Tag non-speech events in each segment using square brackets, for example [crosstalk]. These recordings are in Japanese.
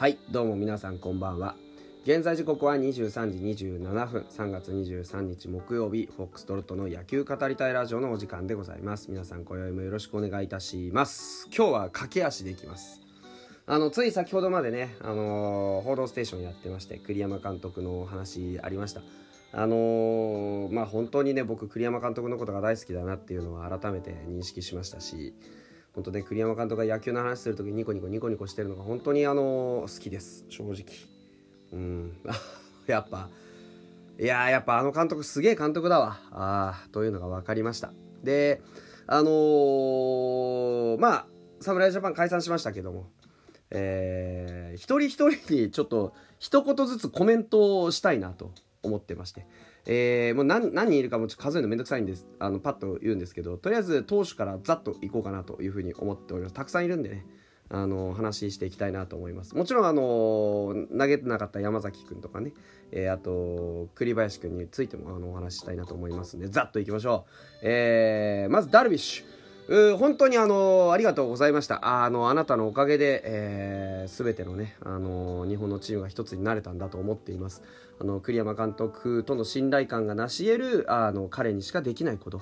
はいどうも皆さんこんばんは。現在時刻は23時27分。3月23日木曜日フォックストロットの野球語りたいラジオのお時間でございます。皆さん今宵もよろしくお願いいたします。今日は駆け足でいきます。あのつい先ほどまでね、あのー、報道ステーションやってまして栗山監督のお話ありました。あのー、まあ本当にね僕栗山監督のことが大好きだなっていうのは改めて認識しましたし本当ね栗山監督が野球の話する時ニコニコニコニコしてるのが本当にあのー、好きです。正直。うん。[laughs] やっぱいややっぱあの監督すげえ監督だわ。あというのが分かりました。であのー、まあ侍ジャパン解散しましたけどもえー、一人一人にちょっと一言ずつコメントをしたいなと思ってまして、えー、もう何人いるかもちょっと数えるのめんどくさいんです。あのパッと言うんですけどとりあえず投手からざっといこうかなというふうに思っております。たくさんいるんでね。あの話していきたいなと思います。もちろんあの投げてなかった山崎君とかね、えー、あと栗林君についてもあのお話ししたいなと思いますんでざっといきましょう、えー、まずダルビッシュ。う本当にあのありがとうございました。あのあなたのおかげで、えー、全てのねあの日本のチームが一つになれたんだと思っています。あの栗山監督との信頼感が成し得るあの彼にしかできないこと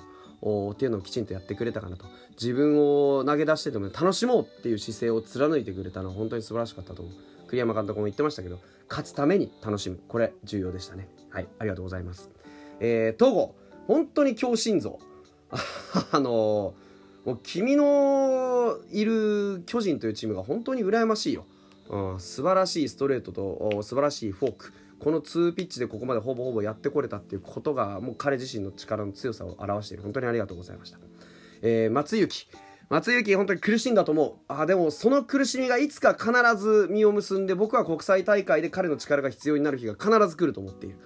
っていうのをきちんとやってくれたかなと。自分を投げ出してでも楽しもうっていう姿勢を貫いてくれたのは本当に素晴らしかったと思う。栗山監督も言ってましたけど勝つために楽しむ。これ重要でしたね。はいありがとうございます。えー、東郷本当に強心臓。[laughs] あのーもう君のいる巨人というチームが本当に羨ましいよ、うん、素晴らしいストレートと素晴らしいフォーク。この2ピッチでここまでほぼほぼやってこれたっていうことがもう彼自身の力の強さを表している。本当にありがとうございました、えー、松雪松雪本当に苦しんだと思う。あでもその苦しみがいつか必ず実を結んで僕は国際大会で彼の力が必要になる日が必ず来ると思っている。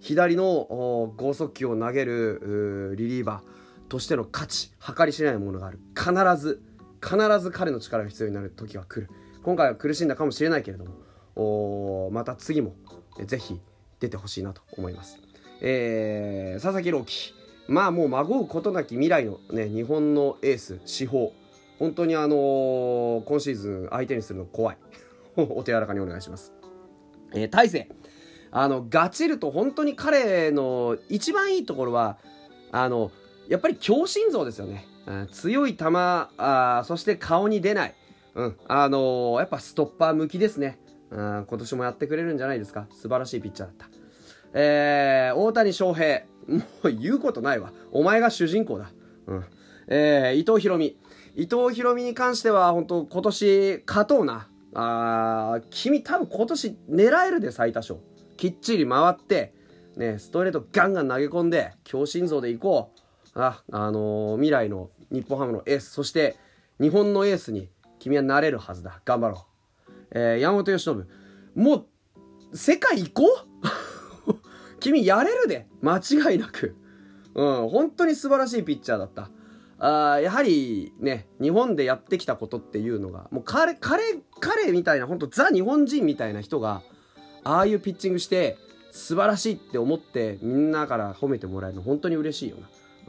左の剛速球を投げるリリーバー。としての価値計り知れないものがある。必ず必ず彼の力が必要になる時は来る。今回は苦しんだかもしれないけれどもおまた次もぜひ出てほしいなと思います、えー、佐々木朗希。まあもう孫うことなき未来のね日本のエース司法本当にあのー、今シーズン相手にするの怖い。[laughs] お手柔らかにお願いします、えー、大勢。あのガチると本当に彼の一番いいところはあのやっぱり強心臓ですよね。うん、強い球あ、そして顔に出ない。うん、あのー、やっぱストッパー向きですね。うん、今年もやってくれるんじゃないですか。素晴らしいピッチャーだった。えー、大谷翔平。もう言うことないわ。お前が主人公だ。うん。えー、伊藤博美。伊藤博美に関しては、本当今年勝とうな。あ君多分今年狙えるで最多勝。きっちり回って、ね、ストレートガンガン投げ込んで、強心臓でいこう。あ、あのー、未来の日本ハムのエース、そして日本のエースに君はなれるはずだ。頑張ろう。えー、山本由伸、もう、世界行こう？[laughs] 君やれるで間違いなく。うん、本当に素晴らしいピッチャーだった。あやはりね、日本でやってきたことっていうのが、もう彼、彼、彼みたいな、本当ザ日本人みたいな人が、ああいうピッチングして、素晴らしいって思ってみんなから褒めてもらえるの本当に嬉しいよな。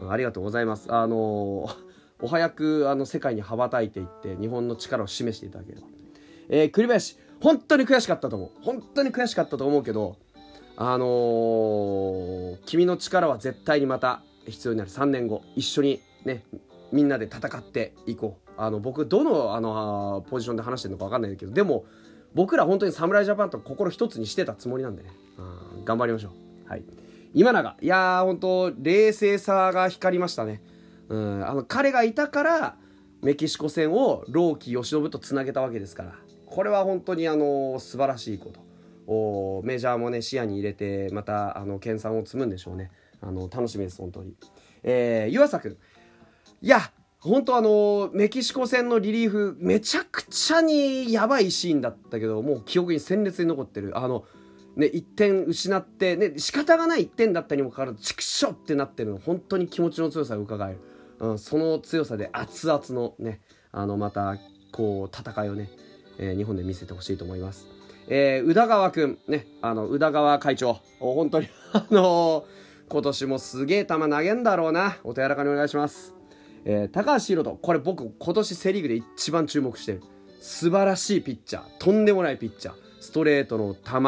ありがとうございます。あの [laughs] お早くあの世界に羽ばたいていって日本の力を示していただければ。えー、栗林、本当に悔しかったと思う。本当に悔しかったと思うけど、あのー、君の力は絶対にまた必要になる3年後、一緒にね、みんなで戦っていこう。あの、僕、どの、あの、ポジションで話してるのか分かんないけど、でも、僕ら本当に侍ジャパンと心一つにしてたつもりなんでね、うん、頑張りましょう。はい。今永。いやー本当冷静さが光りましたね。うんあの彼がいたからメキシコ戦を朗希由伸とつなげたわけですから。これは本当にあの素晴らしいこと。おメジャーもね視野に入れてまたあの研鑽を積むんでしょうね。あの楽しみです本当に。えー、湯浅君。いや本当あのメキシコ戦のリリーフめちゃくちゃにやばいシーンだったけどもう記憶に鮮烈に残ってる。あのね、1点失って、ね、仕方がない1点だったにもかかわらず、畜生ってなってるの、本当に気持ちの強さを伺える。うん、その強さで熱々のね、あの、また、こう、戦いをね、えー、日本で見せてほしいと思います。えー、宇田川くん、ね、あの、宇田川会長、本当に、[laughs] あのー、今年もすげえ球投げんだろうな。お手柔らかにお願いします。えー、高橋宏斗、これ僕、今年セリーグで一番注目してる。素晴らしいピッチャー。とんでもないピッチャー。ストレートの球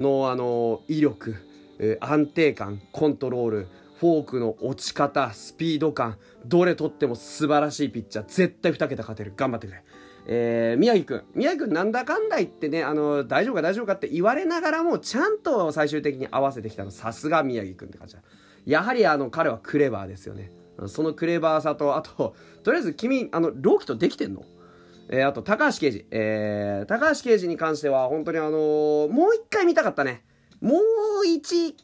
のあの威力、えー、安定感コントロールフォークの落ち方スピード感どれとっても素晴らしいピッチャー絶対2桁勝てる頑張ってくれえー、宮城くん。宮城くんなんだかんだ言ってね、あの、大丈夫か大丈夫かって言われながらも、ちゃんと最終的に合わせてきたの、さすが宮城くんって感じだ。やはりあの、彼はクレバーですよね。そのクレバーさと、あと、とりあえず君、あの、朗希とできてんの？えー、あと、高橋刑事。えー、高橋刑事に関しては、本当にあのー、もう一回見たかったね。もう一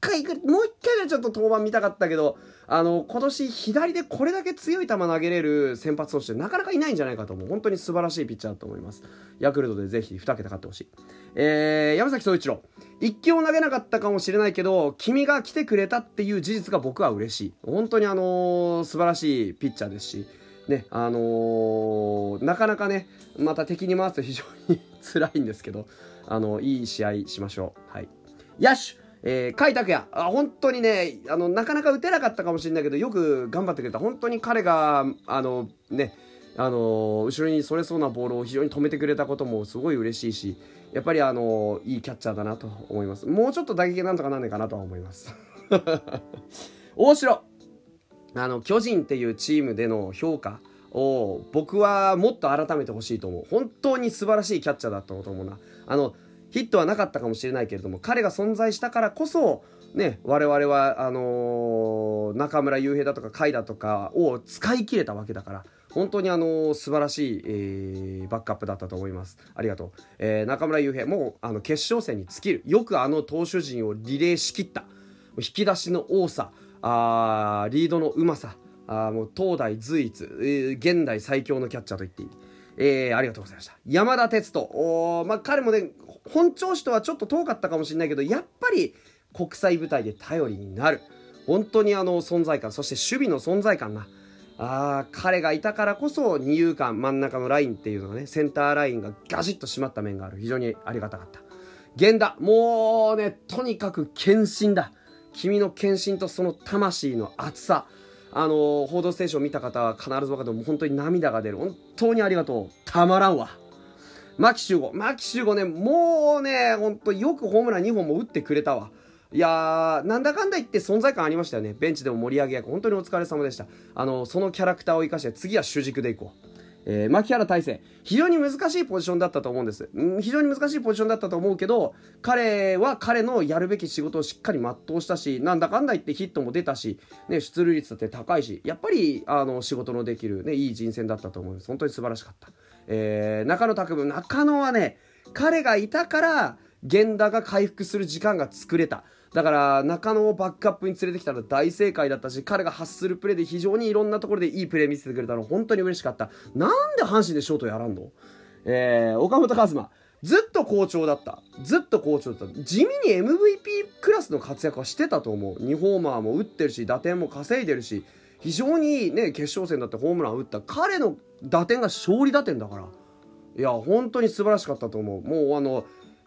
回、もう一回はちょっと登板見たかったけど、あの、今年左でこれだけ強い球投げれる先発投手なかなかいないんじゃないかと思う。本当に素晴らしいピッチャーだと思います。ヤクルトでぜひ2桁勝ってほしい。えー、山崎総一郎。一球を投げなかったかもしれないけど、君が来てくれたっていう事実が僕は嬉しい。本当にあのー、素晴らしいピッチャーですし、ね、あのー、なかなかね、また敵に回すと非常に辛いんですけど、あのいい試合しましょう。はい。野手えー、甲斐拓也あ本当にねあのなかなか打てなかったかもしれないけどよく頑張ってくれた。本当に彼があのねあの後ろにそれそうなボールを非常に止めてくれたこともすごい嬉しいしやっぱりあのいいキャッチャーだなと思います。もうちょっと打撃なんとかなんないかなとは思います。[laughs] 大城!あの巨人っていうチームでの評価を僕はもっと改めてほしいと思う。本当に素晴らしいキャッチャーだったと思うな。あのヒットはなかったかもしれないけれども彼が存在したからこそね、我々はあのー、中村悠平だとか甲斐だとかを使い切れたわけだから本当にあのー、素晴らしい、えー、バックアップだったと思います。ありがとう、えー、中村悠平もうあの決勝戦に尽きる。よくあの投手陣をリレーしきった。引き出しの多さ。あリードのうまさあもう東大随一、えー、現代最強のキャッチャーと言っていいえー、ありがとうございました。山田哲人。おまあ、彼もね、本調子とはちょっと遠かったかもしれないけど、やっぱり国際舞台で頼りになる。本当にあの存在感、そして守備の存在感な。あ彼がいたからこそ二遊間真ん中のラインっていうのがね、センターラインがガシッと締まった面がある。非常にありがたかった。源田、もうね、とにかく献身だ。君の献身とその魂の熱さ。あの報道ステーション見た方は必ず分かると本当に涙が出る。本当にありがとう。たまらんわ。牧秀悟。牧秀悟ね、もうね、ほんとよくホームラン2本も打ってくれたわ。いやー、なんだかんだ言って存在感ありましたよね。ベンチでも盛り上げ役。本当にお疲れ様でした。あの、そのキャラクターを生かして次は主軸でいこう。えー、牧原大成。非常に難しいポジションだったと思うんです。ん、非常に難しいポジションだったと思うけど、彼は彼のやるべき仕事をしっかり全うしたし、なんだかんだ言ってヒットも出たし、ね、出塁率だって高いし、やっぱり、あの、仕事のできる、ね、いい人選だったと思います。本当に素晴らしかった。えー、中野拓夢中野はね彼がいたから源田が回復する時間が作れただから中野をバックアップに連れてきたら大正解だったし彼が発するプレーで非常にいろんなところでいいプレー見せてくれたの本当に嬉しかった。なんで阪神でショートやらんの？えー、岡本和真。ずっと好調だった。ずっと好調だった。地味に MVP クラスの活躍はしてたと思う。2ホーマーも打ってるし打点も稼いでるし非常にね決勝戦だってホームラン打った。彼の打点が勝利打点だから。いや本当に素晴らしかったと思う。もうあの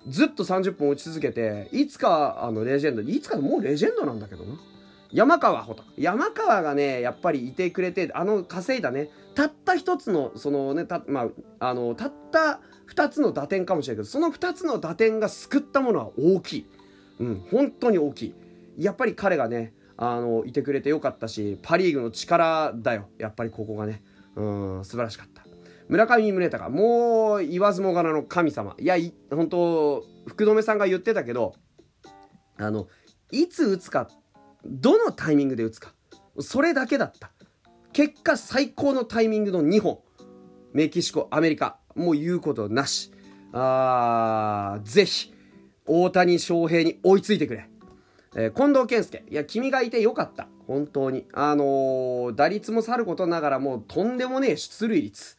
ずっと30分落ち続けていつかあのレジェンドいつかもうレジェンドなんだけどな。山川穂高山川がねやっぱりいてくれてあの稼いだねたった一つのそのねた,、まあ、あのたった2つの打点かもしれないけどその2つの打点が救ったものは大きい。うん本当に大きい。やっぱり彼がねあのいてくれてよかったしパ・リーグの力だよ。やっぱりここがね。うん素晴らしかった。村上宗隆もう言わずもがなの神様いや本当福留さんが言ってたけどあのいつ打つかどのタイミングで打つかそれだけだった結果最高のタイミングの2本メキシコアメリカもう言うことなしあーぜひ大谷翔平に追いついてくれえー、近藤健介。いや、君がいてよかった。本当に。あのー、打率もさることながらもうとんでもねえ出塁率。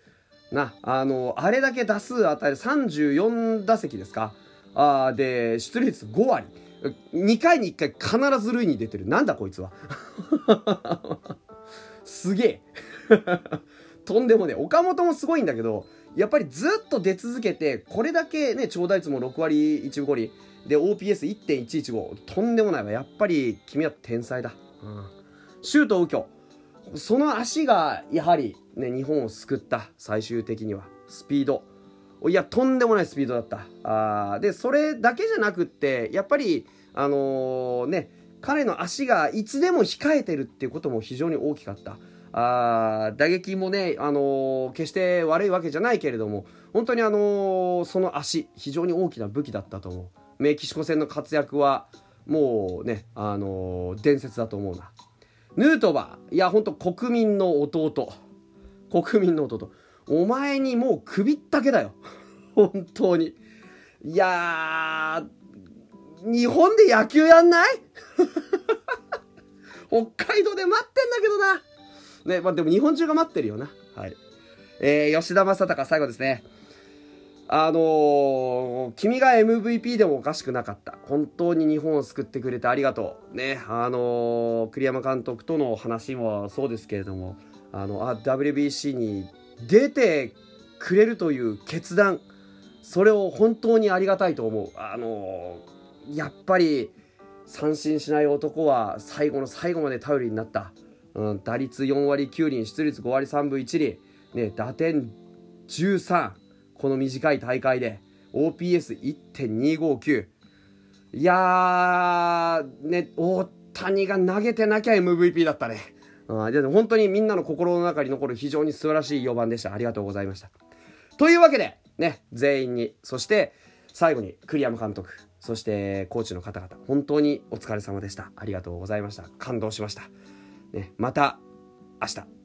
な、あの、あれだけ打数与える34打席ですかあで、出塁率5割。2回に1回必ず塁に出てる。なんだこいつは。[laughs] すげえ。[laughs] とんでもね。岡本もすごいんだけど、やっぱりずっと出続けて、これだけね、長打率も6割1分5厘。で OPS1.115 とんでもないわやっぱり君は天才だ、うん、シュート右京その足がやはりね日本を救った最終的には。スピード。いやとんでもないスピードだった。あでそれだけじゃなくってやっぱりあのー、ね彼の足がいつでも控えてるっていうことも非常に大きかった。あ打撃もね、あのー、決して悪いわけじゃないけれども本当に、あのー、その足非常に大きな武器だったと思う。メキシコ戦の活躍はもうね、あの伝説だと思うな。ヌートバー。いや本当国民の弟。国民の弟お前にもう首ったけだよ [laughs] 本当にいや日本で野球やんない？[laughs] 北海道で待ってんだけどなね、まあでも日本中が待ってるよな。はい。えー、吉田正尚最後ですね。あのー、君が MVP でもおかしくなかった。本当に日本を救ってくれてありがとう。ね、あのー、栗山監督との話もそうですけれども、あの、あ、WBC に出てくれるという決断、それを本当にありがたいと思う。あの、やっぱり、三振しない男は最後の最後まで頼りになった。うん、打率4割9厘、出率5割3分1厘、ね、打点13、この短い大会で、OPS1.259。いやー、ね、大谷が投げてなきゃ MVP だったね。うん、で本当にみんなの心の中に残る非常に素晴らしい4番でした。ありがとうございました。というわけで、ね、全員に、そして最後に栗山監督、そしてコーチの方々、本当にお疲れ様でした。ありがとうございました。感動しました。ね、また明日